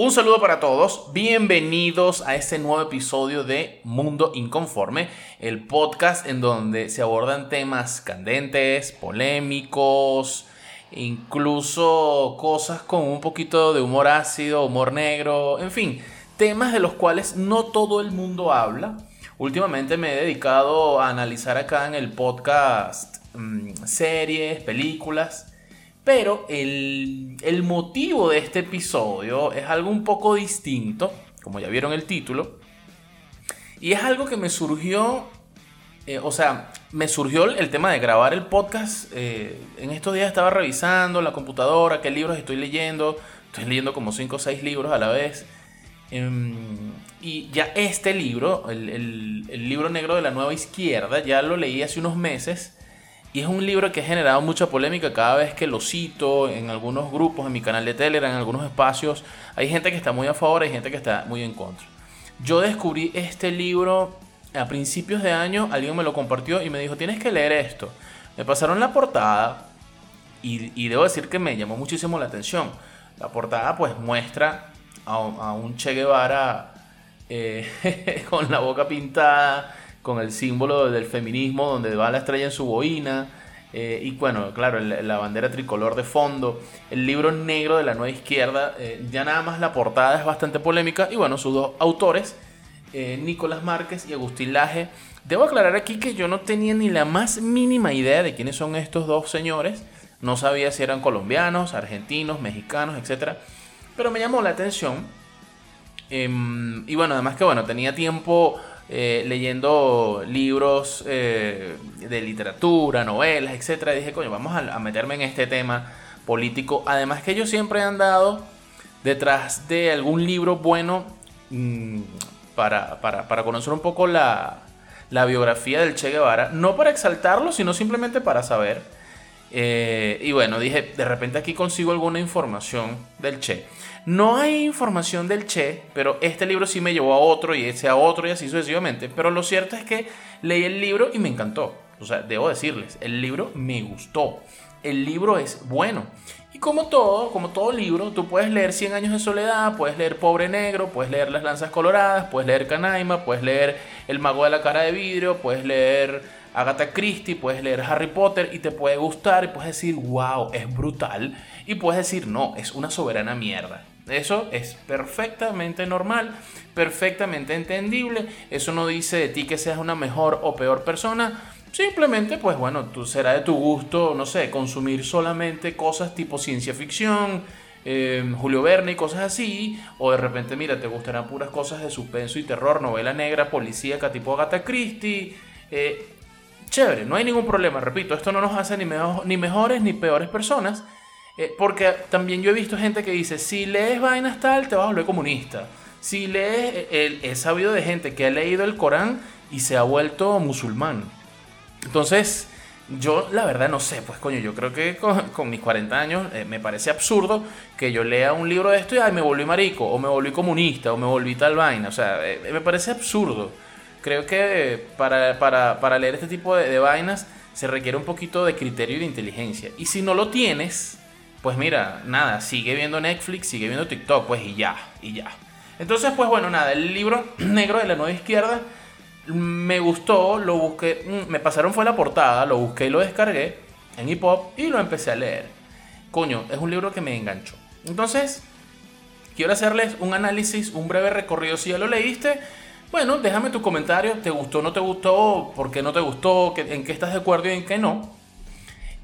Un saludo para todos, bienvenidos a este nuevo episodio de Mundo Inconforme, el podcast en donde se abordan temas candentes, polémicos, incluso cosas con un poquito de humor ácido, humor negro, en fin, temas de los cuales no todo el mundo habla. Últimamente me he dedicado a analizar acá en el podcast mm, series, películas pero el, motivo de este episodio es algo un poco distinto, como ya vieron el título. Y es algo que me surgió, eh, o sea, me surgió el tema de grabar el podcast. Eh, en estos días estaba revisando la computadora, qué libros estoy leyendo. Estoy leyendo como 5 o 6 libros a la vez. Em, y ya este libro, el, el libro negro de la nueva izquierda, ya lo leí hace unos meses. Y es un libro que ha generado mucha polémica cada vez que lo cito en algunos grupos, en mi canal de Telegram, en algunos espacios. Hay gente que está muy a favor, hay gente que está muy en contra. Yo descubrí este libro a principios de año, alguien me lo compartió y me dijo, tienes que leer esto. Me pasaron la portada y, debo decir que me llamó muchísimo la atención. La portada pues muestra a, un Che Guevara eh, con la boca pintada, con el símbolo del feminismo donde va la estrella en su boina. Eh, y bueno, claro, la bandera tricolor de fondo. El libro negro de la nueva izquierda. Eh, ya nada más la portada es bastante polémica. Y bueno, sus dos autores, eh, Nicolás Márquez y Agustín Laje. Debo aclarar aquí que yo no tenía ni la más mínima idea de quiénes son estos dos señores. No sabía si eran colombianos, argentinos, mexicanos, etc. Pero me llamó la atención. Em, y bueno, además que bueno, tenía tiempo eh, leyendo libros eh, de literatura, novelas, etc. dije, coño, vamos a, meterme en este tema político. Además que ellos siempre han dado detrás de algún libro bueno mm, para, conocer un poco la, biografía del Che Guevara. No para exaltarlo, sino simplemente para saber. Eh, y bueno, dije, de repente aquí consigo alguna información del Che. No hay información del Che, pero este libro sí me llevó a otro y ese a otro y así sucesivamente. Pero lo cierto es que leí el libro y me encantó. O sea, debo decirles, el libro me gustó. El libro es bueno. Y como todo, como todo libro, tú puedes leer 100 años de soledad, puedes leer Pobre Negro, puedes leer Las Lanzas Coloradas, puedes leer Canaima, puedes leer El Mago de la Cara de Vidrio, puedes leer Agatha Christie, puedes leer Harry Potter y te puede gustar y puedes decir, wow, es brutal. Y puedes decir, no, es una soberana mierda. Eso es perfectamente normal, perfectamente entendible. Eso no dice de ti que seas una mejor o peor persona. Simplemente, pues bueno, tú será de tu gusto, no sé, consumir solamente cosas tipo ciencia ficción, eh, Julio Verne y cosas así. O de repente, mira, te gustarán puras cosas de suspenso y terror, novela negra, policíaca tipo Agatha Christie. Eh, chévere, no hay ningún problema. Repito, esto no nos hace ni, ni mejores ni peores personas. Eh, porque también yo he visto gente que dice, si lees vainas tal, te vas a volver comunista. Si lees, eh, he sabido de gente que ha leído el Corán y se ha vuelto musulmán. Entonces, yo la verdad no sé, pues coño, yo creo que con, mis 40 años eh, me parece absurdo que yo lea un libro de esto y ay, me volví marico, o me volví comunista, o me volví tal vaina. O sea, me parece absurdo. Creo que para, para, leer este tipo de vainas se requiere un poquito de criterio y de inteligencia. Y si no lo tienes, pues mira, nada, sigue viendo Netflix, sigue viendo TikTok, pues y ya, y ya. Entonces, pues bueno, nada, el libro negro de la nueva izquierda me gustó, lo busqué, mm, me pasaron fue la portada, lo busqué y lo descargué en hip hop y lo empecé a leer. Coño, es un libro que me enganchó. Entonces, quiero hacerles un análisis, un breve recorrido si ya lo leíste. Bueno, déjame tu comentario, ¿te gustó, no te gustó? ¿Por qué no te gustó? ¿En qué estás de acuerdo y en qué no?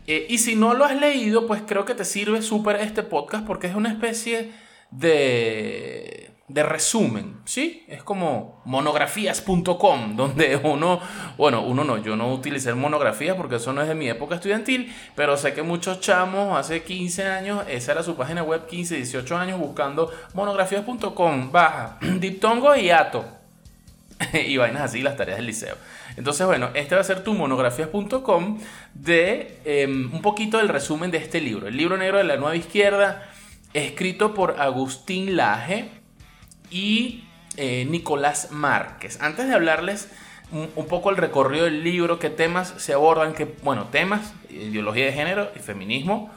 Eh, y si no lo has leído, pues creo que te sirve súper este podcast porque es una especie de, de resumen, ¿sí? Es como monografías.com, donde uno, bueno, uno no, yo no utilicé monografías porque eso no es de mi época estudiantil, pero sé que muchos chamos hace 15 años, esa era su página web, 15, 18 años, buscando monografías.com, baja, diptongo y ato, y vainas así, las tareas del liceo. Entonces, bueno, este va a ser tu monografías.com de em, un poquito del resumen de este libro, el libro negro de la nueva izquierda, escrito por Agustín Laje y eh, Nicolás Márquez. Antes de hablarles un, poco el recorrido del libro, qué temas se abordan, que, bueno, temas, ideología de género y feminismo,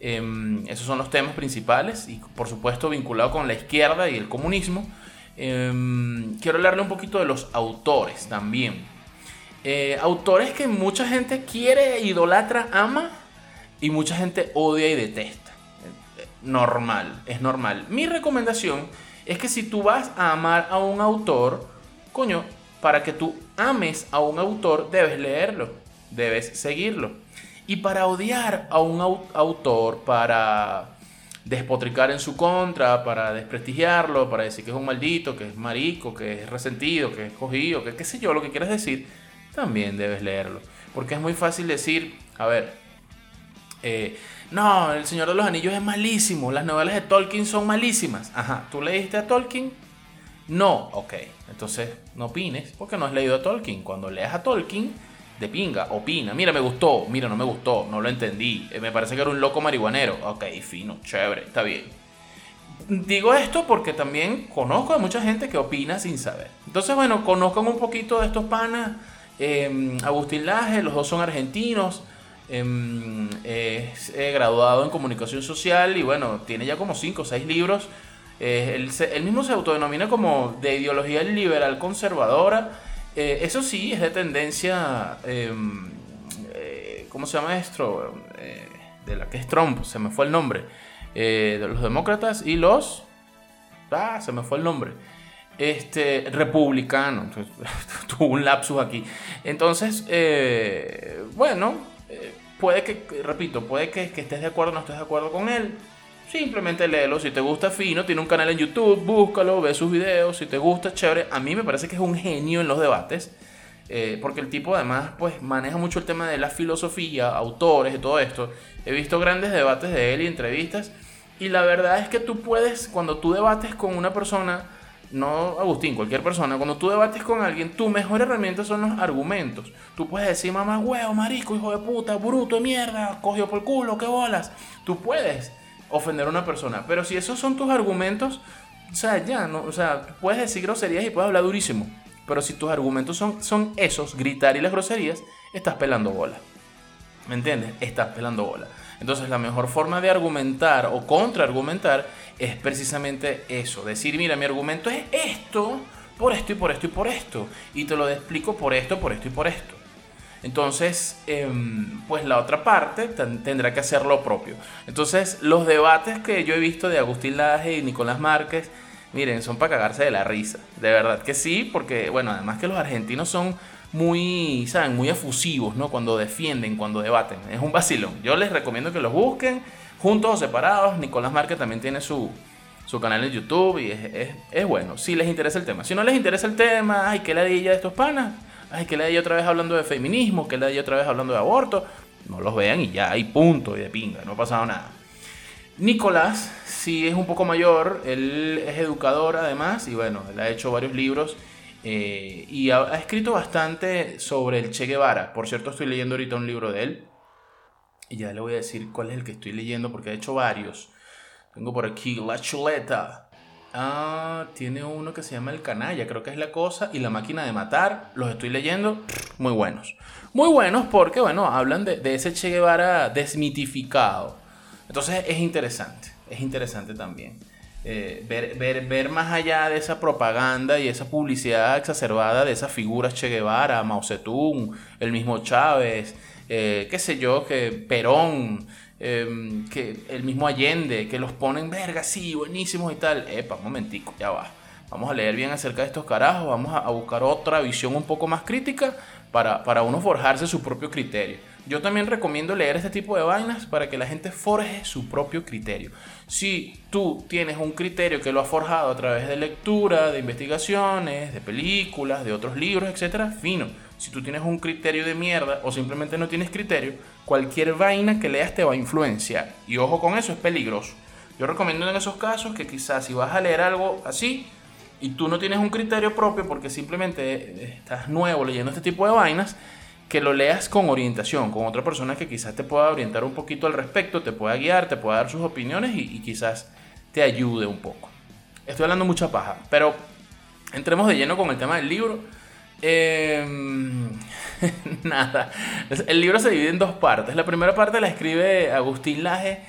em, esos son los temas principales y por supuesto vinculado con la izquierda y el comunismo. Em, quiero hablarle un poquito de los autores también. Eh, autores que mucha gente quiere, idolatra, ama y mucha gente odia y detesta. Eh, normal, es normal. Mi recomendación es que si tú vas a amar a un autor, coño, para que tú ames a un autor debes leerlo, debes seguirlo. Y para odiar a un autor, para despotricar en su contra, para desprestigiarlo, para decir que es un maldito, que es marico, que es resentido, que es cogido, que qué sé yo, lo que quieras decir, también debes leerlo. Porque es muy fácil decir, a ver, eh, no, El Señor de los Anillos es malísimo, las novelas de Tolkien son malísimas. Ajá, ¿tú leíste a Tolkien? No, ok, entonces no opines porque no has leído a Tolkien. Cuando leas a Tolkien, de pinga, opina. Mira, me gustó, mira, no me gustó, no lo entendí. Eh, me parece que era un loco marihuanero. Ok, fino, chévere, está bien. Digo esto porque también conozco a mucha gente que opina sin saber. Entonces, bueno, conozcan un poquito de estos panas. Eh, Agustín Laje, los dos son argentinos. Em, eh, graduado en comunicación social y bueno, tiene ya como 5 o 6 libros. Eh, él, mismo se autodenomina como de ideología liberal conservadora. Eh, eso sí, es de tendencia, em, ¿cómo se llama esto? de la que es Trump, se me fue el nombre. de los demócratas y los... Ah, se me fue el nombre este, republicano. Tuvo un lapsus aquí. Entonces, bueno, puede que, repito, puede que, estés de acuerdo o no estés de acuerdo con él. Simplemente léelo. Si te gusta Fino, tiene un canal en YouTube, búscalo, ve sus videos. Si te gusta, chévere. A mí me parece que es un genio en los debates. Eh, porque el tipo además pues maneja mucho el tema de la filosofía, autores y todo esto. He visto grandes debates de él y entrevistas. Y la verdad es que tú puedes, cuando tú debates con una persona, no Agustín, cualquier persona, cuando tú debates con alguien, tu mejor herramienta son los argumentos. Tú puedes decir, mamá, huevo, marico, hijo de puta, bruto de mierda, cogió por culo, qué bolas. Tú puedes ofender a una persona, pero si esos son tus argumentos, o sea, ya, no, o sea, puedes decir groserías y puedes hablar durísimo. Pero si tus argumentos son, son esos, gritar y las groserías, estás pelando bola. ¿Me entiendes? Estás pelando bola. Entonces la mejor forma de argumentar o contraargumentar es precisamente eso, decir, mira, mi argumento es esto, por esto y por esto y por esto, y te lo explico por esto, por esto y por esto. Entonces, em, pues la otra parte tendrá que hacer lo propio. Entonces, los debates que yo he visto de Agustín Laje y Nicolás Márquez, miren, son para cagarse de la risa. De verdad que sí, porque, bueno, además que los argentinos son muy, ¿saben? Muy efusivos, ¿no? Cuando defienden, cuando debaten. Es un vacilón. Yo les recomiendo que los busquen juntos o separados. Nicolás Márquez también tiene su, su canal en YouTube y es, bueno, si les interesa el tema. Si no les interesa el tema, ay, que ladilla de estos panas, ay, que ladilla otra vez hablando de feminismo, que ladilla otra vez hablando de aborto, no los vean y ya, hay punto y de pinga, no ha pasado nada. Nicolás, sí es un poco mayor, él es educador además y bueno, él ha hecho varios libros eh, y ha, ha, escrito bastante sobre el Che Guevara. Por cierto, estoy leyendo ahorita un libro de él y ya le voy a decir cuál es el que estoy leyendo porque ha hecho varios. Tengo por aquí La Chuleta. Ah, tiene uno que se llama El Canalla, creo que es la cosa. Y La Máquina de Matar. Los estoy leyendo. Muy buenos. Muy buenos porque, bueno, hablan de, ese Che Guevara desmitificado. Entonces es interesante. Es interesante también. Eh, ver, ver, ver, más allá de esa propaganda y esa publicidad exacerbada de esas figuras Che Guevara, Mao Zedong, el mismo Chávez, eh, qué sé yo, que Perón, em, que el mismo Allende, que los ponen, verga, sí, buenísimos y tal. Epa, un momentico, ya va. Vamos a leer bien acerca de estos carajos, vamos a, buscar otra visión un poco más crítica para, para uno forjarse su propio criterio. yo también recomiendo leer este tipo de vainas para que la gente forje su propio criterio. Si tú tienes un criterio que lo has forjado a través de lectura, de investigaciones, de películas, de otros libros, etcétera, fino. Si tú tienes un criterio de mierda o simplemente no tienes criterio, cualquier vaina que leas te va a influenciar. Y ojo con eso, es peligroso. Yo recomiendo en esos casos que quizás si vas a leer algo así y tú no tienes un criterio propio porque simplemente estás nuevo leyendo este tipo de vainas, que lo leas con orientación, con otra persona que quizás te pueda orientar un poquito al respecto, te pueda guiar, te pueda dar sus opiniones y, quizás te ayude un poco. Estoy hablando mucha paja, pero entremos de lleno con el tema del libro. Em, nada, el libro se divide en dos partes. La primera parte la escribe Agustín Laje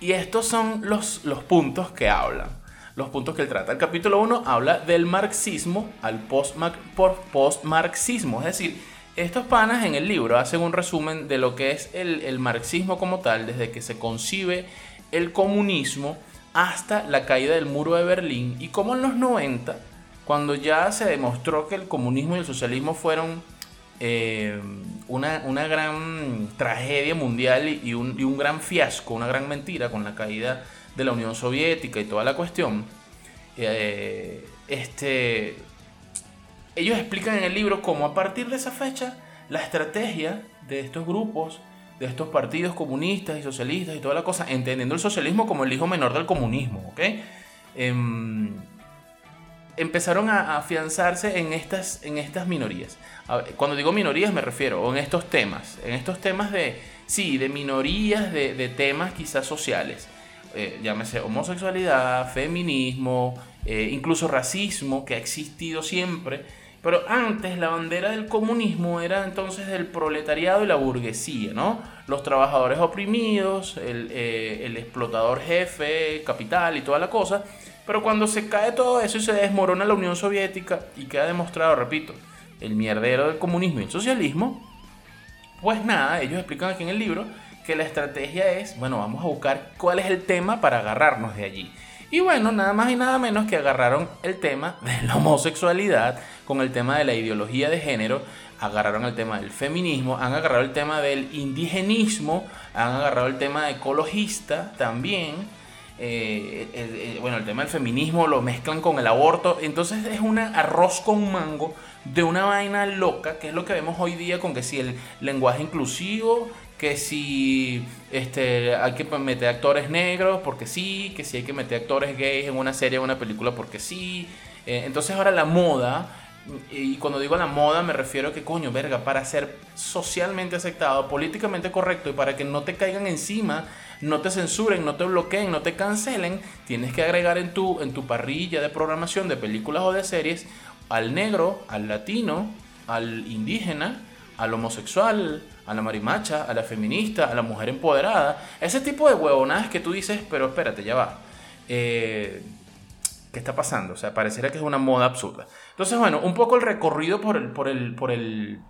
y estos son los, los puntos que hablan, los puntos que él trata. El capítulo 1 habla del marxismo al post-marxismo, es decir, estos panas en el libro hacen un resumen de lo que es el, marxismo como tal, desde que se concibe el comunismo hasta la caída del muro de Berlín y cómo en los 90, cuando ya se demostró que el comunismo y el socialismo fueron eh, una, gran tragedia mundial y un, y un, gran fiasco, una gran mentira con la caída de la Unión Soviética y toda la cuestión, eh, este, ellos explican en el libro cómo a partir de esa fecha la estrategia de estos grupos, de estos partidos comunistas y socialistas y toda la cosa, entendiendo el socialismo como el hijo menor del comunismo, ¿ok? Em, empezaron a afianzarse en estas, en estas minorías. Cuando digo minorías me refiero o en estos temas, en estos temas de, sí, de minorías, de, temas quizás sociales. Eh, llámese homosexualidad, feminismo, eh, incluso racismo, que ha existido siempre pero antes la bandera del comunismo era entonces del proletariado y la burguesía, ¿no? Los trabajadores oprimidos, el, eh, explotador jefe, capital y toda la cosa. Pero cuando se cae todo eso y se desmorona la Unión Soviética y queda demostrado, repito, el mierdero del comunismo y el socialismo, pues nada, ellos explican aquí en el libro que la estrategia es, bueno, vamos a buscar cuál es el tema para agarrarnos de allí. Y bueno, nada más y nada menos que agarraron el tema de la homosexualidad con el tema de la ideología de género, agarraron el tema del feminismo, han agarrado el tema del indigenismo, han agarrado el tema ecologista también. Eh, bueno, el tema del feminismo lo mezclan con el aborto. Entonces es un arroz con mango de una vaina loca, que es lo que vemos hoy día con que si el lenguaje inclusivo, que si este, hay que meter actores negros porque sí, que si hay que meter actores gays en una serie o una película porque sí. Eh, entonces ahora la moda, y cuando digo la moda me refiero a que coño, verga, para ser socialmente aceptado, políticamente correcto y para que no te caigan encima, no te censuren, no te bloqueen, no te cancelen, tienes que agregar en tu, en tu parrilla de programación de películas o de series al negro, al latino, al indígena, al homosexual, a la marimacha, a la feminista, a la mujer empoderada. Ese tipo de huevonadas que tú dices, pero espérate, ya va. Eh, ¿Qué está pasando? O sea, pareciera que es una moda absurda. Entonces, bueno, un poco el recorrido por el, por el, por el,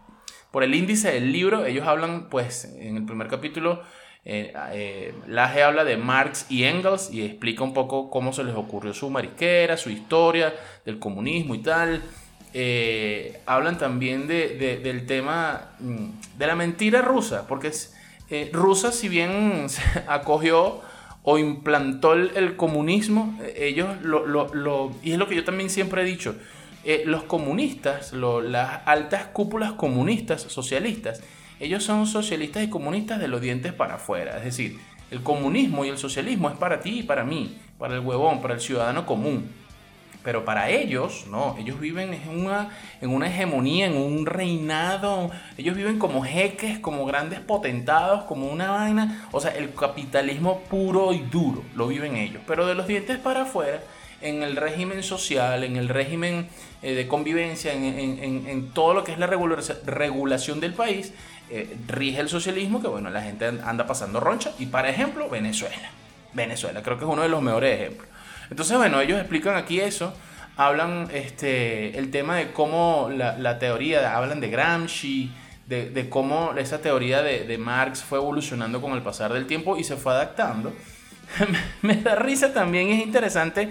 por el índice del libro. Ellos hablan, pues, en el primer capítulo, eh, eh, Laje habla de Marx y Engels y explica un poco cómo se les ocurrió su mariquera, su historia del comunismo y tal. Eh, hablan también de, del tema mm, de la mentira rusa, porque es, eh, Rusia, si bien acogió o implantó el, comunismo, eh, ellos lo, lo, y es lo que yo también siempre he dicho, los comunistas, las altas cúpulas comunistas, socialistas, ellos son socialistas y comunistas de los dientes para afuera, es decir, el comunismo y el socialismo es para ti y para mí, para el huevón, para el ciudadano común. Pero para ellos, no, ellos viven en una, en una hegemonía, en un reinado. Ellos viven como jeques, como grandes potentados, como una vaina. O sea, el capitalismo puro y duro lo viven ellos. Pero de los dientes para afuera, en el régimen social, en el régimen eh, de convivencia, en, todo lo que es la regulación del país, eh, rige el socialismo que, bueno, la gente anda pasando roncha. Y para ejemplo, Venezuela. Venezuela, creo que es uno de los mejores ejemplos. Entonces, bueno, ellos explican aquí eso, hablan este, el tema de cómo la, teoría, hablan de Gramsci, de, cómo esa teoría de, Marx fue evolucionando con el pasar del tiempo y se fue adaptando. Me da risa también, es interesante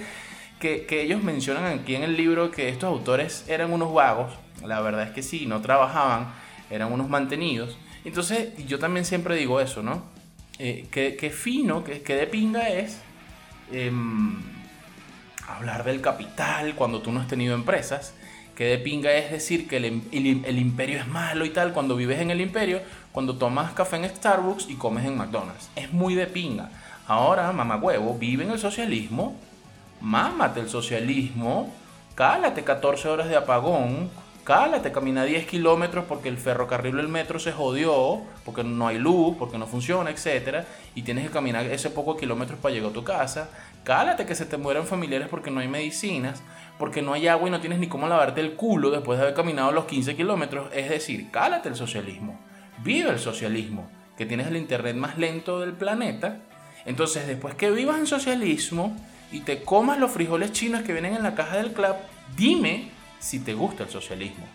que, que, ellos mencionan aquí en el libro que estos autores eran unos vagos, la verdad es que sí, no trabajaban, eran unos mantenidos Entonces, yo también siempre digo eso, ¿no? Eh, que, fino, que, de pinga es em, hablar del capital cuando tú no has tenido empresas. Que de pinga es decir que el, el, imperio es malo y tal cuando vives en el imperio, cuando tomas café en Starbucks y comes en McDonald's. Es muy de pinga. Ahora, mamá huevo, vive en el socialismo, mámate el socialismo, cálate 14 horas de apagón, cálate, camina 10 kilómetros porque el ferrocarril o el metro se jodió, porque no hay luz, porque no funciona, etc. Y tienes que caminar ese poco kilómetros para llegar a tu casa. Cálate que se te mueran familiares porque no hay medicinas, porque no hay agua y no tienes ni cómo lavarte el culo después de haber caminado los 15 kilómetros. Es decir, cálate el socialismo. Vive el socialismo, que tienes el internet más lento del planeta. Entonces, después que vivas en socialismo y te comas los frijoles chinos que vienen en la caja del club, dime si te gusta el socialismo.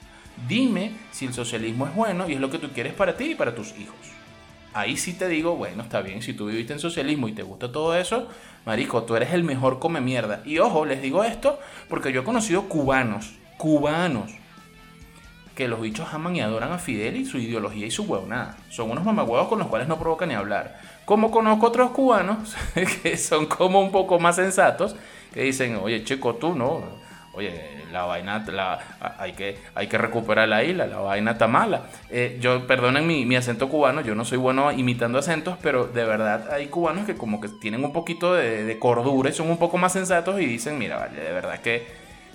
Dime si el socialismo es bueno y es lo que tú quieres para ti y para tus hijos. Ahí sí te digo, bueno, está bien, si tú viviste en socialismo y te gusta todo eso, marico, tú eres el mejor come mierda. Y ojo, les digo esto porque yo he conocido cubanos, cubanos, que los bichos aman y adoran a Fidel y su ideología y su huevonada. Son unos mamagüevos con los cuales no provoca ni hablar. Como conozco otros cubanos que son como un poco más sensatos, que dicen, oye, chico, tú no, oye, la vaina, la, hay, que, hay que recuperar la isla, la vaina está mala. Eh, yo, perdonen mi, mi, acento cubano, yo no soy bueno imitando acentos, pero de verdad hay cubanos que como que tienen un poquito de, cordura y son un poco más sensatos y dicen, mira, vale, de verdad que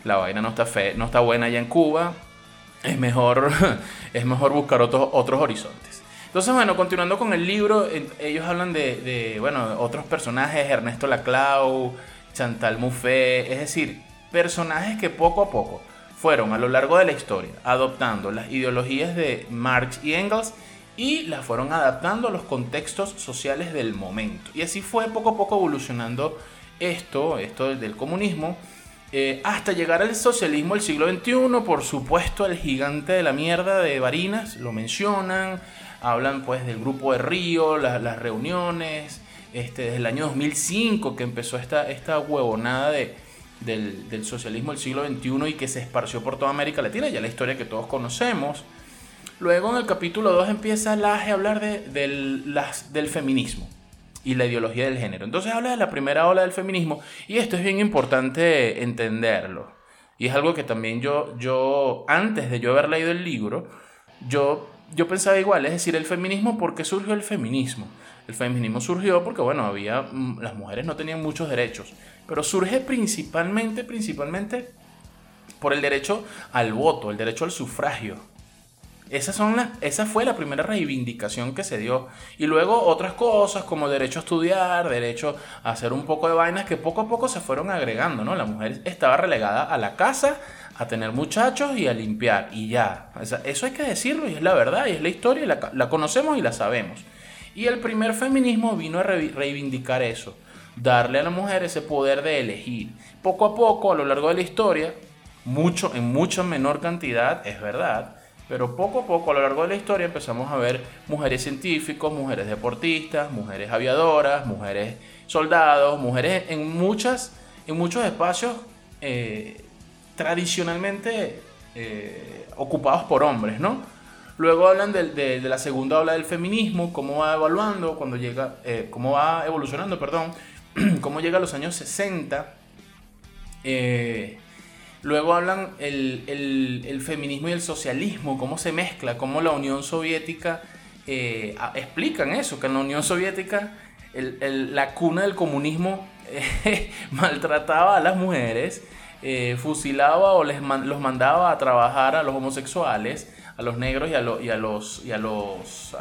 la vaina no está, fe, no está buena allá en Cuba, es mejor, es mejor buscar otros, otros horizontes. Entonces, bueno, continuando con el libro, ellos hablan de, de bueno, otros personajes, Ernesto Laclau, Chantal Mouffe, es decir, personajes que poco a poco fueron a lo largo de la historia adoptando las ideologías de Marx y Engels y las fueron adaptando a los contextos sociales del momento. Y así fue poco a poco evolucionando esto, esto del comunismo, eh, hasta llegar al socialismo del siglo XXI. Por supuesto, el gigante de la mierda de Barinas lo mencionan, hablan pues del grupo de Río, las reuniones, este, desde el año 2005 que empezó esta, esta huevonada de del, socialismo del siglo XXI y que se esparció por toda América Latina, ya la historia que todos conocemos. Luego en el capítulo 2 empieza Laje a hablar de, del, del feminismo y la ideología del género. Entonces habla de la primera ola del feminismo y esto es bien importante entenderlo. Y es algo que también yo, yo antes de yo haber leído el libro, yo, yo pensaba igual, es decir, el feminismo, ¿por qué surgió el feminismo? El feminismo surgió porque, bueno, había, mm, las mujeres no tenían muchos derechos pero surge principalmente, principalmente por el derecho al voto, el derecho al sufragio. Esas son las, esa fue la primera reivindicación que se dio. Y luego otras cosas como derecho a estudiar, derecho a hacer un poco de vainas que poco a poco se fueron agregando, ¿no? La mujer estaba relegada a la casa, a tener muchachos y a limpiar. Y ya. eso hay que decirlo y es la verdad y es la historia y la, la conocemos y la sabemos. Y el primer feminismo vino a reivindicar eso darle a la mujer ese poder de elegir. Poco a poco, a lo largo de la historia, mucho, en mucha menor cantidad, es verdad, pero poco a poco a lo largo de la historia empezamos a ver mujeres científicos, mujeres deportistas, mujeres aviadoras, mujeres soldados, mujeres en, muchas, en muchos espacios eh, tradicionalmente eh, ocupados por hombres, ¿no? Luego hablan de, la segunda ola del feminismo, cómo va evaluando, cuando llega, eh, cómo va evolucionando, perdón, cómo llega a los años 60. Eh, luego hablan el, feminismo y el socialismo, cómo se mezcla, cómo la Unión Soviética eh, explican eso, que en la Unión Soviética la cuna del comunismo eh, maltrataba a las mujeres, fusilaba o les los mandaba a trabajar a los homosexuales, a los negros y a, y a los, y a los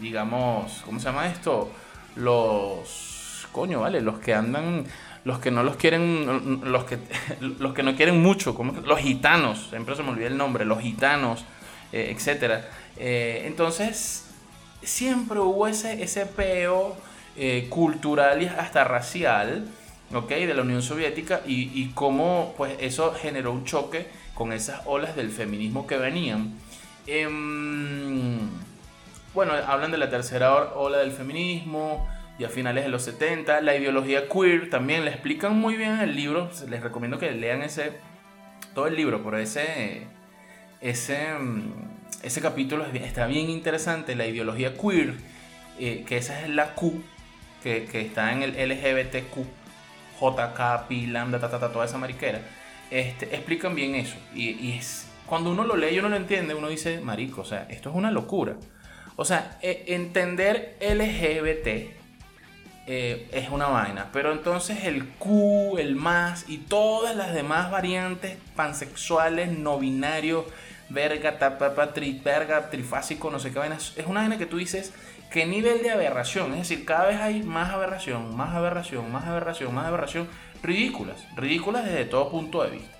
digamos, ¿cómo se llama esto? Los coño, ¿vale? Los que andan, los que no los quieren, los que, los que no quieren mucho, como los gitanos, siempre se me olvida el nombre, los gitanos, eh, etc. Eh, entonces, siempre hubo ese, ese peo eh, cultural y hasta racial, ¿ok? De la Unión Soviética y, y cómo, pues, eso generó un choque con esas olas del feminismo que venían. Em, bueno, hablan de la tercera ola del feminismo, y a finales de los 70. La ideología queer también la explican muy bien en el libro. Les recomiendo que lean ese, todo el libro, por ese, ese, mm, ese capítulo está bien interesante, la ideología queer, eh, que esa es la Q, que, está en el LGBTQ, JK, Lambda, toda esa mariquera, este, explican bien eso. Y, es, cuando uno lo lee y uno lo entiende, uno dice, marico, o sea, esto es una locura. O sea, e, entender LGBT eh, es una vaina. Pero entonces el Q, el más y todas las demás variantes pansexuales, no binarios, verga, tapa, tri, verga, trifásico, no sé qué vaina. Es una vaina que tú dices, ¿qué nivel de aberración? Es decir, cada vez hay más aberración, más aberración, más aberración, más aberración. Ridículas, ridículas desde todo punto de vista.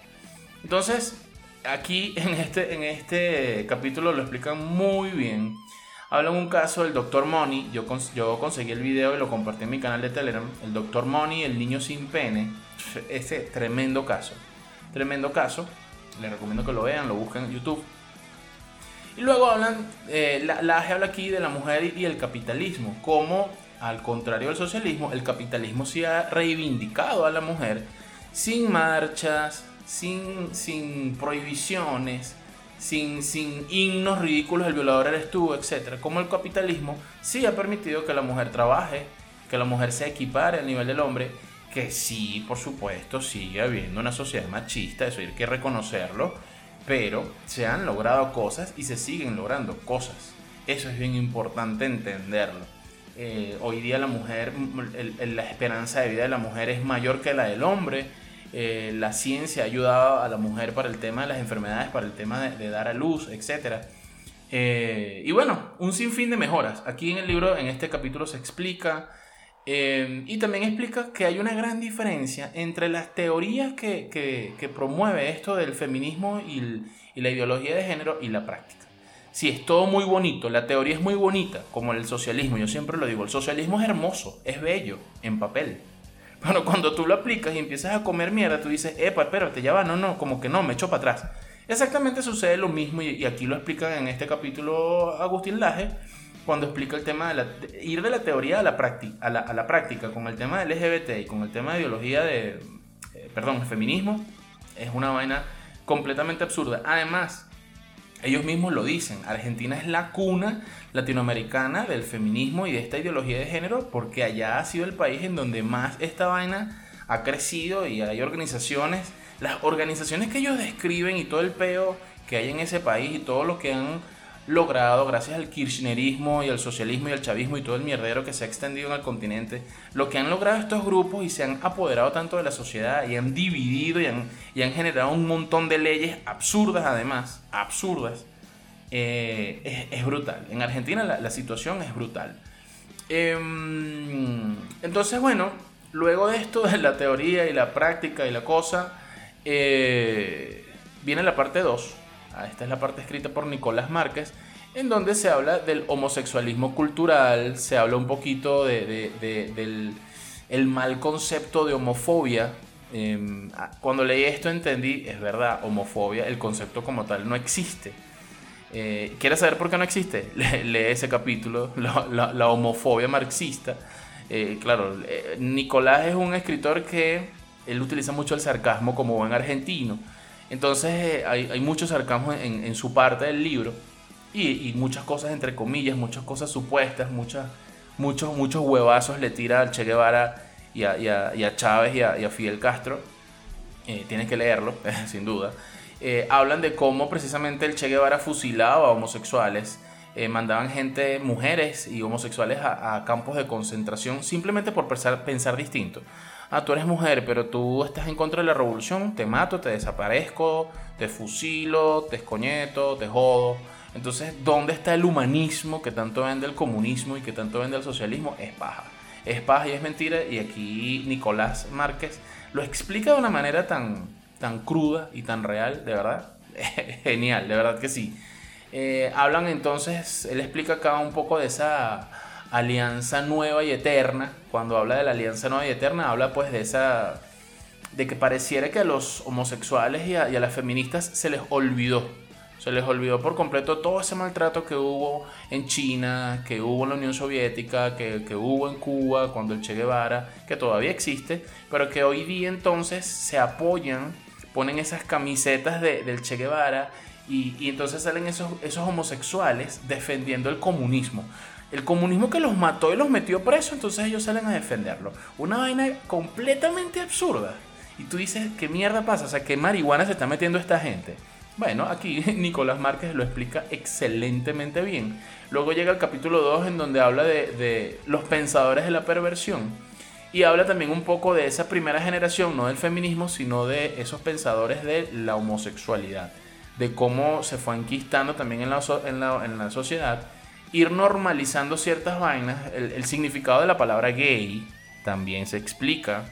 Entonces, aquí en este, en este capítulo lo explican muy bien. Hablan un caso del Dr. Money. Yo, yo conseguí el video y lo compartí en mi canal de Telegram. El Dr. Money, el niño sin pene. Ese tremendo caso. Tremendo caso. Les recomiendo que lo vean, lo busquen en YouTube. Y luego hablan, eh, la, la habla aquí de la mujer y el capitalismo. Como, al contrario del socialismo, el capitalismo se ha reivindicado a la mujer sin marchas, sin, sin prohibiciones, sin, sin himnos ridículos, el violador eres tú, etc. Como el capitalismo sí ha permitido que la mujer trabaje, que la mujer se equipare al nivel del hombre, que sí, por supuesto, sigue habiendo una sociedad machista, eso hay que reconocerlo, pero se han logrado cosas y se siguen logrando cosas. Eso es bien importante entenderlo. Eh, hoy día la mujer, la esperanza de vida de la mujer es mayor que la del hombre eh, la ciencia ha ayudado a la mujer para el tema de las enfermedades, para el tema de, dar a luz, etc. Eh, y bueno, un sinfín de mejoras. Aquí en el libro, en este capítulo, se explica y también explica que hay una gran diferencia entre las teorías que, que, promueve esto del feminismo y, y, la ideología de género y la práctica. Si es todo muy bonito, la teoría es muy bonita, como el socialismo, yo siempre lo digo, el socialismo es hermoso, es bello en papel, bueno, cuando tú lo aplicas y empiezas a comer mierda, tú dices, epa, espérate, ya va, no, no, como que no, me echo para atrás. Exactamente sucede lo mismo y, aquí lo explican en este capítulo Agustín Laje, cuando explica el tema de, ir de la teoría a la, práctica, a la, práctica con el tema del LGBT y con el tema de ideología de, eh, perdón, feminismo, es una vaina completamente absurda. Además, ellos mismos lo dicen, Argentina es la cuna latinoamericana del feminismo y de esta ideología de género porque allá ha sido el país en donde más esta vaina ha crecido y hay organizaciones, las organizaciones que ellos describen y todo el peo que hay en ese país y todo lo que han logrado gracias al kirchnerismo y al socialismo y al chavismo y todo el mierdero que se ha extendido en el continente, lo que han logrado estos grupos y se han apoderado tanto de la sociedad y han dividido y han, y han generado un montón de leyes absurdas además, absurdas, eh, es, brutal. En Argentina la, situación es brutal. Em, entonces, bueno, luego de esto, de la teoría y la práctica y la cosa, eh, viene la parte 2 Ah, esta es la parte escrita por Nicolás Márquez, en donde se habla del homosexualismo cultural, se habla un poquito del el mal concepto de homofobia. Em, ah, cuando leí esto entendí, es verdad, homofobia, el concepto como tal no existe. Eh, ¿Quieres saber por qué no existe? lee ese capítulo, la, homofobia marxista. Eh, claro, eh, Nicolás es un escritor que él utiliza mucho el sarcasmo como buen argentino. Entonces eh, hay, hay, mucho sarcasmo en, su parte del libro y, muchas cosas entre comillas, muchas cosas supuestas, muchas, muchos, muchos huevazos le tira al Che Guevara y a, Chávez y a, Fidel Castro. Eh, tienes que leerlo, sin duda. Eh, hablan de cómo precisamente el Che Guevara fusilaba a homosexuales, mandaban gente, mujeres y homosexuales a, campos de concentración simplemente por pensar, pensar distinto ah, tú eres mujer, pero tú estás en contra de la revolución, te mato, te desaparezco, te fusilo, te escoñeto, te jodo. Entonces, ¿dónde está el humanismo que tanto vende el comunismo y que tanto vende el socialismo? Es paja. Es paja y es mentira. Y aquí Nicolás Márquez lo explica de una manera tan, tan cruda y tan real, de verdad. Genial, de verdad que sí. Eh, hablan entonces, él explica acá un poco de esa alianza nueva y eterna. Cuando habla de la alianza nueva y eterna, habla pues de esa. de que pareciera que a los homosexuales y a, las feministas se les olvidó. Se les olvidó por completo todo ese maltrato que hubo en China, que hubo en la Unión Soviética, que, hubo en Cuba cuando el Che Guevara, que todavía existe, pero que hoy día entonces se apoyan, ponen esas camisetas del Che Guevara Y, entonces salen esos, esos homosexuales defendiendo el comunismo. El comunismo que los mató y los metió preso, entonces ellos salen a defenderlo. Una vaina completamente absurda. Y tú dices, ¿qué mierda pasa? O sea, ¿qué marihuana se está metiendo esta gente? Bueno, aquí Nicolás Márquez lo explica excelentemente bien. Luego llega el capítulo 2 en donde habla de, los pensadores de la perversión. Y habla también un poco de esa primera generación, no del feminismo, sino de esos pensadores de la homosexualidad. De cómo se fue enquistando también en la sociedad. Ir normalizando ciertas vainas. El, significado de la palabra gay también se explica.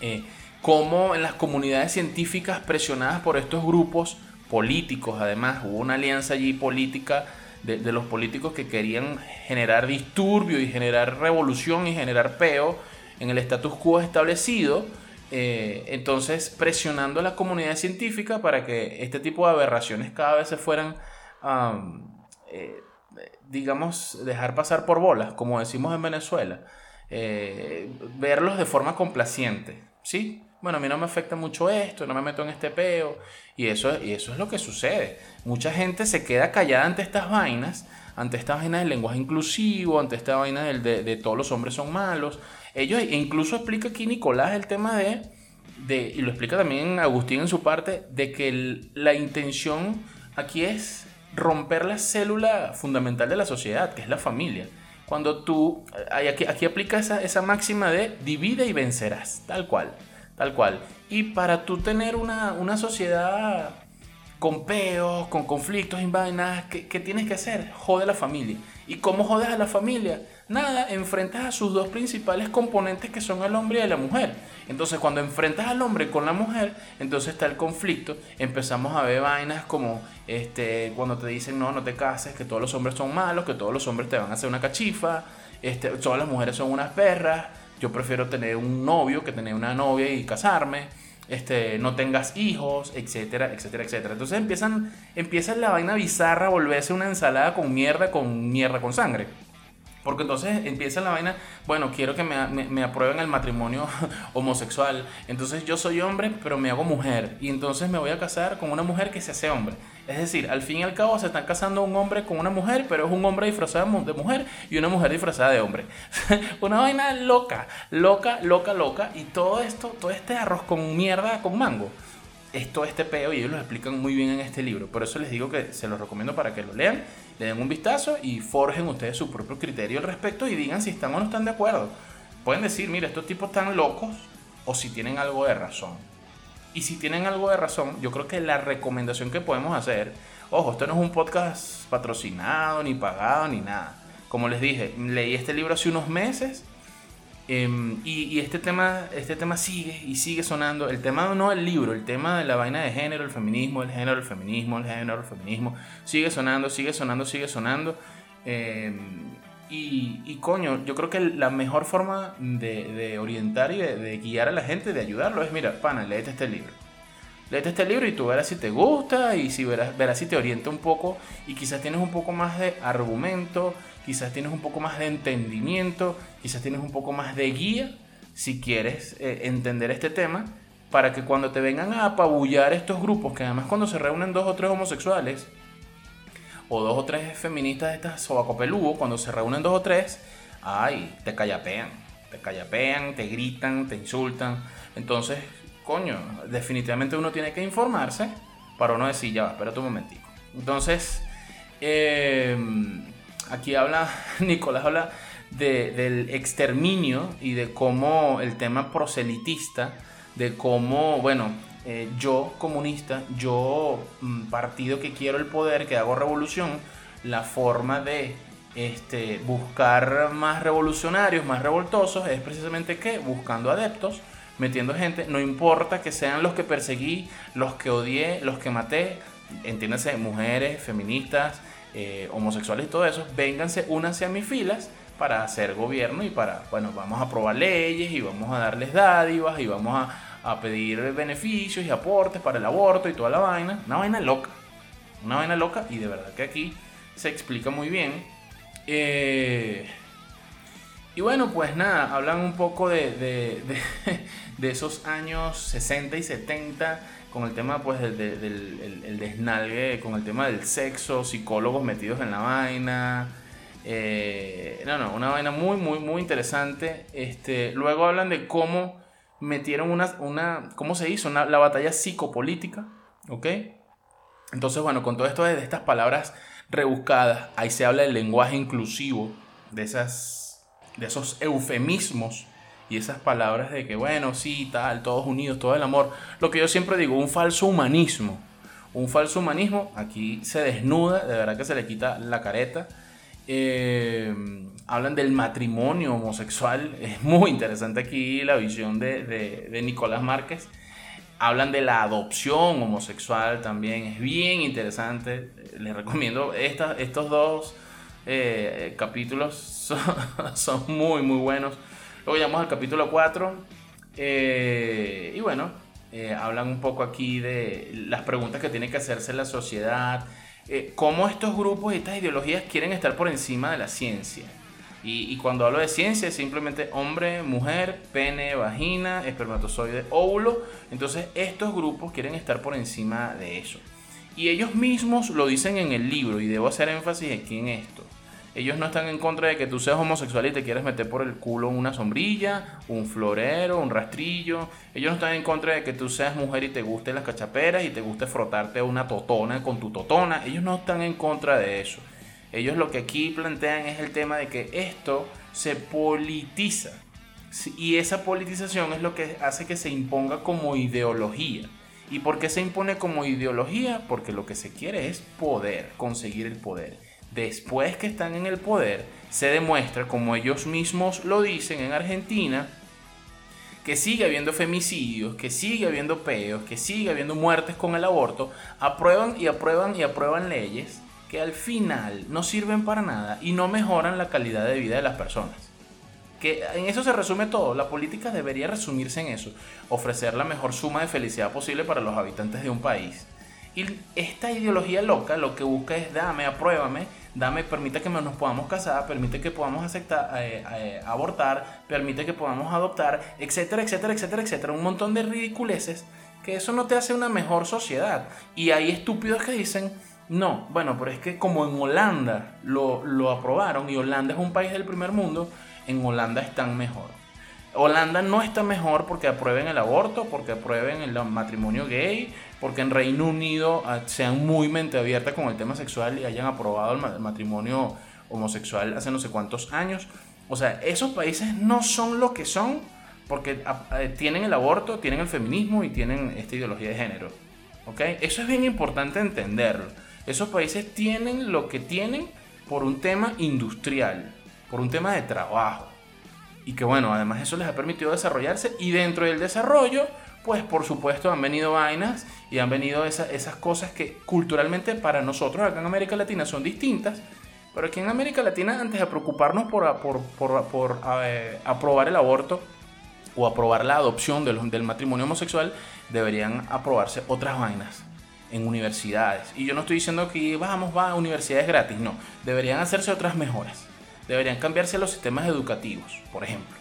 Eh, cómo en las comunidades científicas presionadas por estos grupos políticos, además hubo una alianza allí política de, los políticos que querían generar disturbio y generar revolución y generar peo en el status quo establecido, eh, entonces presionando a la comunidad científica para que este tipo de aberraciones cada vez se fueran, eh, digamos, dejar pasar por bolas, como decimos en Venezuela, eh, verlos de forma complaciente, ¿sí? bueno, a mí no me afecta mucho esto, no me meto en este peo. Y eso, y eso es lo que sucede. Mucha gente se queda callada ante estas vainas, ante estas vainas del lenguaje inclusivo, ante esta vaina del, de, todos los hombres son malos. Ellos, e incluso explica aquí Nicolás el tema de, de, y lo explica también Agustín en su parte, de que la intención aquí es romper la célula fundamental de la sociedad, que es la familia. Cuando tú, aquí, aquí aplica esa, esa máxima de divide y vencerás, tal cual. Tal cual. Y para tú tener una, una sociedad con peos, con conflictos y vainas, ¿qué, ¿qué, tienes que hacer? Jode a la familia. ¿Y cómo jodes a la familia? Nada, enfrentas a sus dos principales componentes que son el hombre y la mujer. Entonces cuando enfrentas al hombre con la mujer, entonces está el conflicto. Empezamos a ver vainas como este, cuando te dicen no, no te cases, que todos los hombres son malos, que todos los hombres te van a hacer una cachifa, este, todas las mujeres son unas perras yo prefiero tener un novio que tener una novia y casarme, este, no tengas hijos, etcétera, etcétera, etcétera. Entonces empiezan, empieza la vaina bizarra a volverse una ensalada con mierda, con mierda con sangre. Porque entonces empieza la vaina, bueno, quiero que me, aprueben el matrimonio homosexual. Entonces yo soy hombre, pero me hago mujer. Y entonces me voy a casar con una mujer que se hace hombre. Es decir, al fin y al cabo se están casando un hombre con una mujer, pero es un hombre disfrazado de mujer y una mujer disfrazada de hombre. una vaina loca, loca, loca, loca. Y todo esto, todo este arroz con mierda, con mango esto, este peo, y ellos lo explican muy bien en este libro. Por eso les digo que se los recomiendo para que lo lean, le den un vistazo y forjen ustedes su propio criterio al respecto y digan si están o no están de acuerdo. Pueden decir, mira, estos tipos están locos o si tienen algo de razón. Y si tienen algo de razón, yo creo que la recomendación que podemos hacer, ojo, esto no es un podcast patrocinado, ni pagado, ni nada. Como les dije, leí este libro hace unos meses Em, y, este, tema, este tema sigue y sigue sonando. El tema no el libro, el tema de la vaina de género, el feminismo, el género, el feminismo, el género, el feminismo. Sigue sonando, sigue sonando, sigue sonando. Em, y, coño, yo creo que la mejor forma de, orientar y de, guiar a la gente, de ayudarlo, es, mira, pana, léete este libro. Léete este libro y tú verás si te gusta y si verás, verás si te orienta un poco y quizás tienes un poco más de argumento quizás tienes un poco más de entendimiento, quizás tienes un poco más de guía si quieres eh, entender este tema, para que cuando te vengan a apabullar estos grupos, que además cuando se reúnen dos o tres homosexuales, o dos o tres feministas de estas sobacopeludo, cuando se reúnen dos o tres, ay, te callapean, te callapean, te gritan, te insultan. Entonces, coño, definitivamente uno tiene que informarse para uno decir, ya va, espérate un momentico. Entonces, eh, aquí habla, Nicolás habla del exterminio y de cómo el tema proselitista, de cómo, bueno, eh, yo comunista, yo mm, partido que quiero el poder, que hago revolución, la forma de este, buscar más revolucionarios, más revoltosos, es precisamente que buscando adeptos, metiendo gente, no importa que sean los que perseguí, los que odié, los que maté, entiéndase, mujeres, feministas, eh, homosexuales y todo eso, vénganse, únanse a mis filas para hacer gobierno y para, bueno, vamos a aprobar leyes y vamos a darles dádivas y vamos a, a pedir beneficios y aportes para el aborto y toda la vaina. Una vaina loca. Una vaina loca y de verdad que aquí se explica muy bien. Eh, Y bueno, pues nada, hablan un poco de, de, de, esos años 60 y 70 con el tema pues del, el, desnalgue, con el tema del sexo, psicólogos metidos en la vaina. Eh, no, no, una vaina muy, muy, muy interesante. Este, luego hablan de cómo metieron una, una ¿cómo se hizo? la batalla psicopolítica, ¿ok? Entonces, bueno, con todo esto de estas palabras rebuscadas, ahí se habla del lenguaje inclusivo, de, esas, de esos eufemismos y esas palabras de que, bueno, sí, tal, todos unidos, todo el amor. Lo que yo siempre digo, un falso humanismo. Un falso humanismo, aquí se desnuda, de verdad que se le quita la careta. Eh, hablan del matrimonio homosexual, es muy interesante aquí la visión de, de Nicolás Márquez hablan de la adopción homosexual también, es bien interesante. Les recomiendo estos dos eh, capítulos, son, muy, muy buenos. Luego llegamos al capítulo 4 eh, y bueno, eh, hablan un poco aquí de las preguntas que tiene que hacerse la sociedad, cómo estos grupos y estas ideologías quieren estar por encima de la ciencia. Y, cuando hablo de ciencia es simplemente hombre, mujer, pene, vagina, espermatozoide, óvulo. Entonces estos grupos quieren estar por encima de eso. Y ellos mismos lo dicen en el libro y debo hacer énfasis aquí en esto. Ellos no están en contra de que tú seas homosexual y te quieras meter por el culo una sombrilla, un florero, un rastrillo. Ellos no están en contra de que tú seas mujer y te gusten las cachaperas y te guste frotarte una totona con tu totona. Ellos no están en contra de eso. Ellos lo que aquí plantean es el tema de que esto se politiza. Y esa politización es lo que hace que se imponga como ideología. ¿Y por qué se impone como ideología? Porque lo que se quiere es poder, conseguir el poder. Después que están en el poder, se demuestra, como ellos mismos lo dicen en Argentina, que sigue habiendo femicidios, que sigue habiendo peos, que sigue habiendo muertes con el aborto, aprueban y aprueban y aprueban leyes que al final no sirven para nada y no mejoran la calidad de vida de las personas. Que en eso se resume todo. La política debería resumirse en eso. Ofrecer la mejor suma de felicidad posible para los habitantes de un país. Y esta ideología loca lo que busca es dame, apruébame, dame, permite que nos podamos casar, permite que podamos aceptar, eh, eh, abortar, permite que podamos adoptar, etcétera, etcétera, etcétera, etcétera. Un montón de ridiculeces que eso no te hace una mejor sociedad. Y hay estúpidos que dicen, no, bueno, pero es que como en Holanda lo, lo aprobaron y Holanda es un país del primer mundo, en Holanda están mejor. Holanda no está mejor porque aprueben el aborto, porque aprueben el matrimonio gay, porque en Reino Unido ah, sean muy mente abierta con el tema sexual y hayan aprobado el matrimonio homosexual hace no sé cuántos años. O sea, esos países no son lo que son porque ah, eh, tienen el aborto, tienen el feminismo y tienen esta ideología de género. ¿Ok? Eso es bien importante entenderlo. Esos países tienen lo que tienen por un tema industrial, por un tema de trabajo. Y que bueno, además eso les ha permitido desarrollarse y dentro del desarrollo, pues por supuesto han venido vainas y han venido esas cosas que culturalmente para nosotros acá en América Latina son distintas. Pero aquí en América Latina, antes de preocuparnos por, por, eh, aprobar el aborto o aprobar la adopción del matrimonio homosexual, deberían aprobarse otras vainas en universidades. Y yo no estoy diciendo que vamos, va a universidades gratis, no. Deberían hacerse otras mejoras. Deberían cambiarse los sistemas educativos, por ejemplo.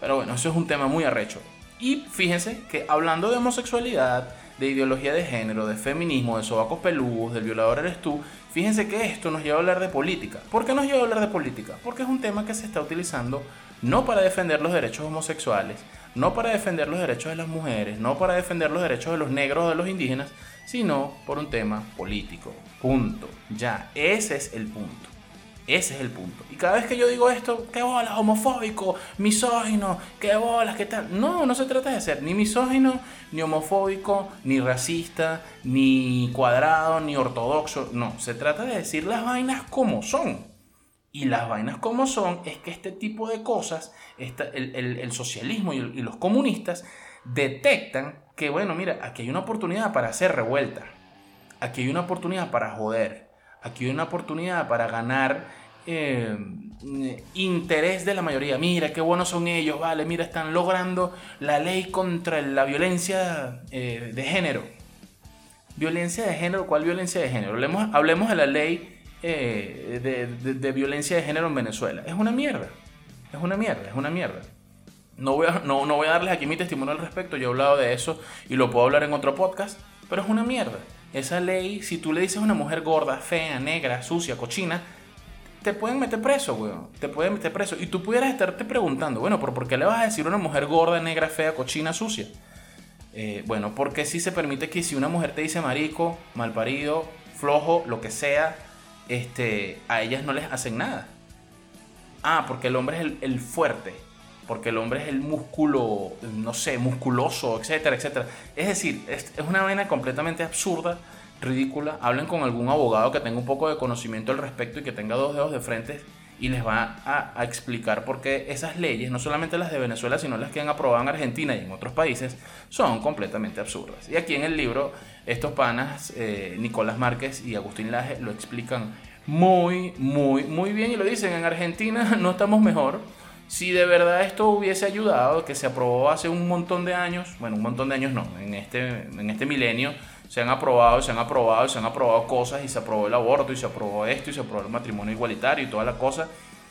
Pero bueno, eso es un tema muy arrecho. Y fíjense que hablando de homosexualidad, de ideología de género, de feminismo, de sobacos peludos, del violador eres tú, fíjense que esto nos lleva a hablar de política. ¿Por qué nos lleva a hablar de política? Porque es un tema que se está utilizando no para defender los derechos homosexuales, no para defender los derechos de las mujeres, no para defender los derechos de los negros o de los indígenas, sino por un tema político. Punto. Ya, ese es el punto. Ese es el punto. Y cada vez que yo digo esto, qué bolas, homofóbico, misógino, qué bolas, qué tal. No, no se trata de ser ni misógino, ni homofóbico, ni racista, ni cuadrado, ni ortodoxo. No, se trata de decir las vainas como son. Y las vainas como son es que este tipo de cosas, el, socialismo y los comunistas, detectan que, bueno, mira, aquí hay una oportunidad para hacer revuelta, aquí hay una oportunidad para joder, aquí hay una oportunidad para ganar eh, interés de la mayoría. Mira, qué buenos son ellos, vale, mira, están logrando la ley contra la violencia eh, de género. Violencia de género, ¿cuál violencia de género? Hablemos, hablemos de la ley eh, de, de violencia de género en Venezuela. Es una mierda. Es una mierda, es una mierda. No voy, a, no, no voy a darles aquí mi testimonio al respecto, yo he hablado de eso y lo puedo hablar en otro podcast, pero es una mierda. Esa ley, si tú le dices a una mujer gorda, fea, negra, sucia, cochina, te pueden meter preso, weón. Te pueden meter preso. Y tú pudieras estarte preguntando, bueno, ¿por qué le vas a decir a una mujer gorda, negra, fea, cochina, sucia? Eh, bueno, porque si se permite que si una mujer te dice marico, malparido, flojo, lo que sea, este, a ellas no les hacen nada. Ah, porque el hombre es el, fuerte, porque el hombre es el músculo, no sé, musculoso, etcétera, etcétera. Es decir, es, es una vaina completamente absurda ridícula, hablen con algún abogado que tenga un poco de conocimiento al respecto y que tenga dos dedos de frente y les va a, explicar por qué esas leyes, no solamente las de Venezuela, sino las que han aprobado en Argentina y en otros países, son completamente absurdas. Y aquí en el libro, estos panas, eh, Nicolás Márquez y Agustín Laje, lo explican muy, muy, muy bien y lo dicen, en Argentina no estamos mejor. Si de verdad esto hubiese ayudado, que se aprobó hace un montón de años, bueno, un montón de años no, en este, en este milenio, se han aprobado, se han aprobado, se han aprobado cosas y se aprobó el aborto y se aprobó esto y se aprobó el matrimonio igualitario y toda la cosa.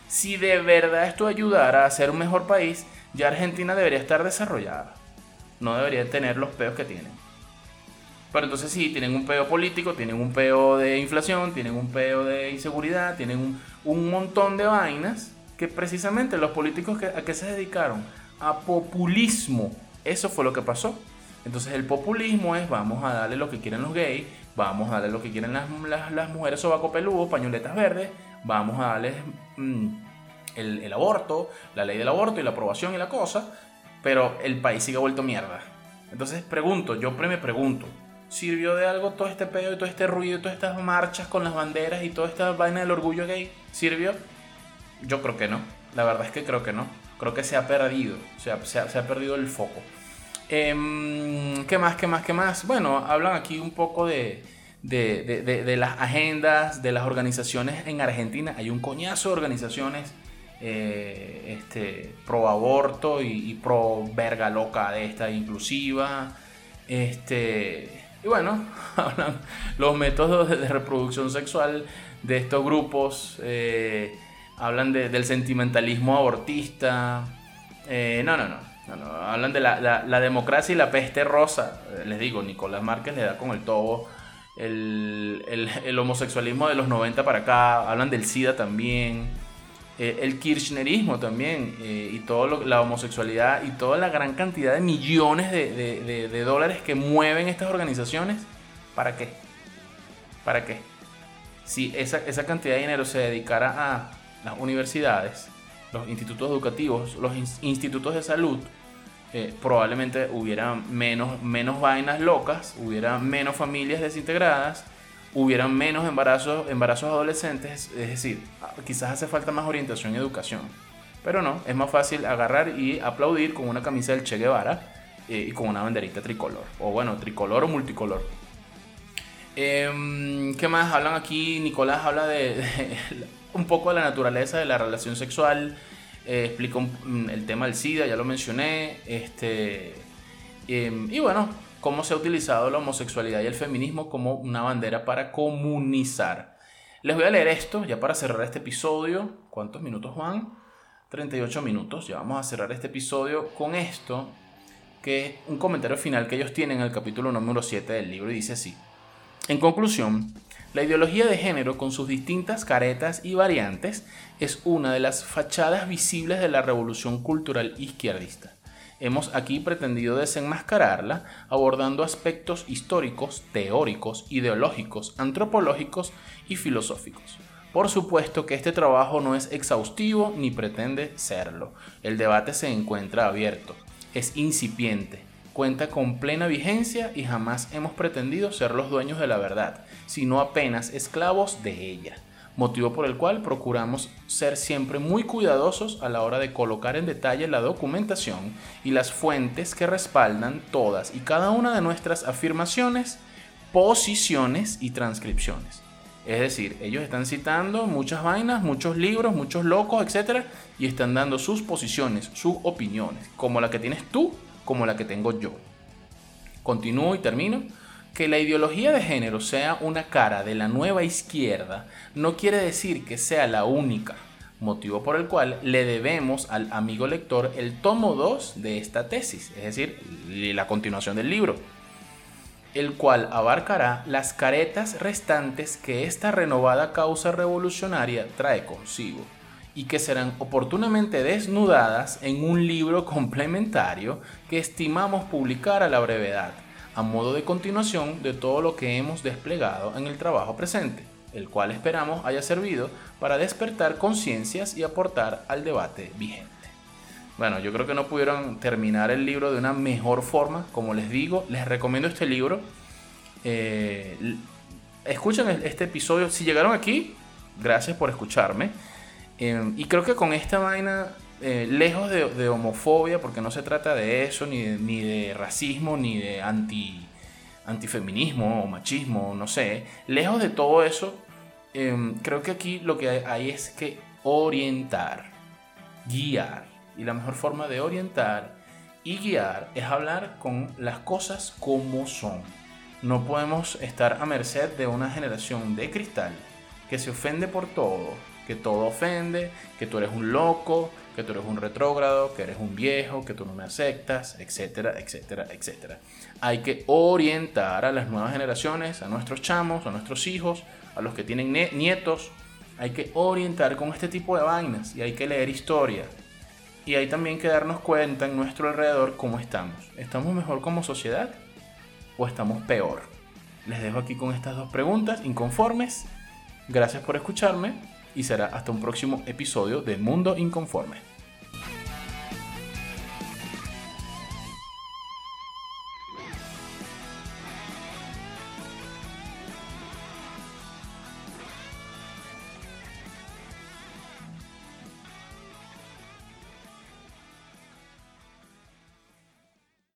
Si de verdad esto ayudara a ser un mejor país, ya Argentina debería estar desarrollada. No debería tener los peos que tienen. Pero entonces sí, tienen un peo político, tienen un peo de inflación, tienen un peo de inseguridad, tienen un, un montón de vainas que precisamente los políticos que, a qué se dedicaron a populismo. Eso fue lo que pasó. Entonces el populismo es vamos a darle lo que quieren los gays, vamos a darle lo que quieren las, las, mujeres sobaco peludo, pañoletas verdes, vamos a darles mm, el, aborto, la ley del aborto y la aprobación y la cosa, pero el país sigue vuelto mierda. Entonces pregunto, yo me pregunto, ¿sirvió de algo todo este pedo y todo este ruido y todas estas marchas con las banderas y toda esta vaina del orgullo gay? ¿Sirvió? Yo creo que no. La verdad es que creo que no. Creo que se ha perdido, o sea, se ha, se ha perdido el foco. Em, ¿Qué más? ¿Qué más? ¿Qué más? Bueno, hablan aquí un poco de, de, las agendas de las organizaciones en Argentina. Hay un coñazo de organizaciones eh, este, pro aborto y, pro verga loca de esta inclusiva. Este, y bueno, hablan los métodos de, reproducción sexual de estos grupos. Eh, hablan del sentimentalismo abortista. Eh, no, no, no hablan de la, democracia y la peste rosa. Eh, les digo, Nicolás Márquez le da con el tobo el, homosexualismo de los 90 para acá. Hablan del SIDA también. Eh, el kirchnerismo también. Eh, y toda la homosexualidad y toda la gran cantidad de millones de, dólares que mueven estas organizaciones. ¿Para qué? ¿Para qué? Si esa, esa cantidad de dinero se dedicara a las universidades, los institutos educativos, los institutos de salud, eh, probablemente hubiera menos, menos vainas locas, hubiera menos familias desintegradas, hubieran menos embarazos, embarazos adolescentes, es decir, quizás hace falta más orientación y educación. Pero no, es más fácil agarrar y aplaudir con una camisa del Che Guevara eh, y con una banderita tricolor. O bueno, tricolor o multicolor. Em, ¿Qué más hablan aquí? Nicolás habla de un poco de la naturaleza de la relación sexual eh, explico mm, el tema del SIDA, ya lo mencioné, este, em, y bueno, cómo se ha utilizado la homosexualidad y el feminismo como una bandera para comunizar. Les voy a leer esto ya para cerrar este episodio. ¿Cuántos minutos, Juan? 38 minutos. Ya vamos a cerrar este episodio con esto, que es un comentario final que ellos tienen en el capítulo número 7 del libro y dice así. En conclusión, la ideología de género, con sus distintas caretas y variantes, es una de las fachadas visibles de la revolución cultural izquierdista. Hemos aquí pretendido desenmascararla abordando aspectos históricos, teóricos, ideológicos, antropológicos y filosóficos. Por supuesto que este trabajo no es exhaustivo ni pretende serlo. El debate se encuentra abierto, es incipiente, cuenta con plena vigencia y jamás hemos pretendido ser los dueños de la verdad, sino apenas esclavos de ella, motivo por el cual procuramos ser siempre muy cuidadosos a la hora de colocar en detalle la documentación y las fuentes que respaldan todas y cada una de nuestras afirmaciones, posiciones y transcripciones. Es decir, ellos están citando muchas vainas, muchos libros, muchos locos, etc. Y están dando sus posiciones, sus opiniones, como la que tienes tú como la que tengo yo. Continúo y termino. Que la ideología de género sea una cara de la nueva izquierda no quiere decir que sea la única. motivo por el cual le debemos al amigo lector el tomo 2 de esta tesis, es decir, la continuación del libro, el cual abarcará las caretas restantes que esta renovada causa revolucionaria trae consigo y que serán oportunamente desnudadas en un libro complementario que estimamos publicar a la brevedad, a modo de continuación de todo lo que hemos desplegado en el trabajo presente el cual esperamos haya servido para despertar conciencias y aportar al debate vigente. Bueno, yo creo que no pudieron terminar el libro de una mejor forma, como les digo, les recomiendo este libro. Eh, escuchen este episodio, si llegaron aquí, gracias por escucharme. Eh, y creo que con esta vaina, eh, lejos de, homofobia, porque no se trata de eso, ni ni de racismo, ni de anti antifeminismo o machismo, no sé, lejos de todo eso, em, creo que aquí lo que hay es que orientar, guiar. Y la mejor forma de orientar y guiar es hablar con las cosas como son. No podemos estar a merced de una generación de cristal que se ofende por todo, que todo ofende, que tú eres un loco, que tú eres un retrógrado, que eres un viejo, que tú no me aceptas, etcétera, etcétera, etcétera. Hay que orientar a las nuevas generaciones, a nuestros chamos, a nuestros hijos, a los que tienen nietos. Hay que orientar con este tipo de vainas y hay que leer historia. Y hay también que darnos cuenta en nuestro alrededor cómo estamos. ¿Estamos mejor como sociedad o estamos peor? Les dejo aquí con estas dos preguntas inconformes. Gracias por escucharme y será hasta un próximo episodio de Mundo Inconforme.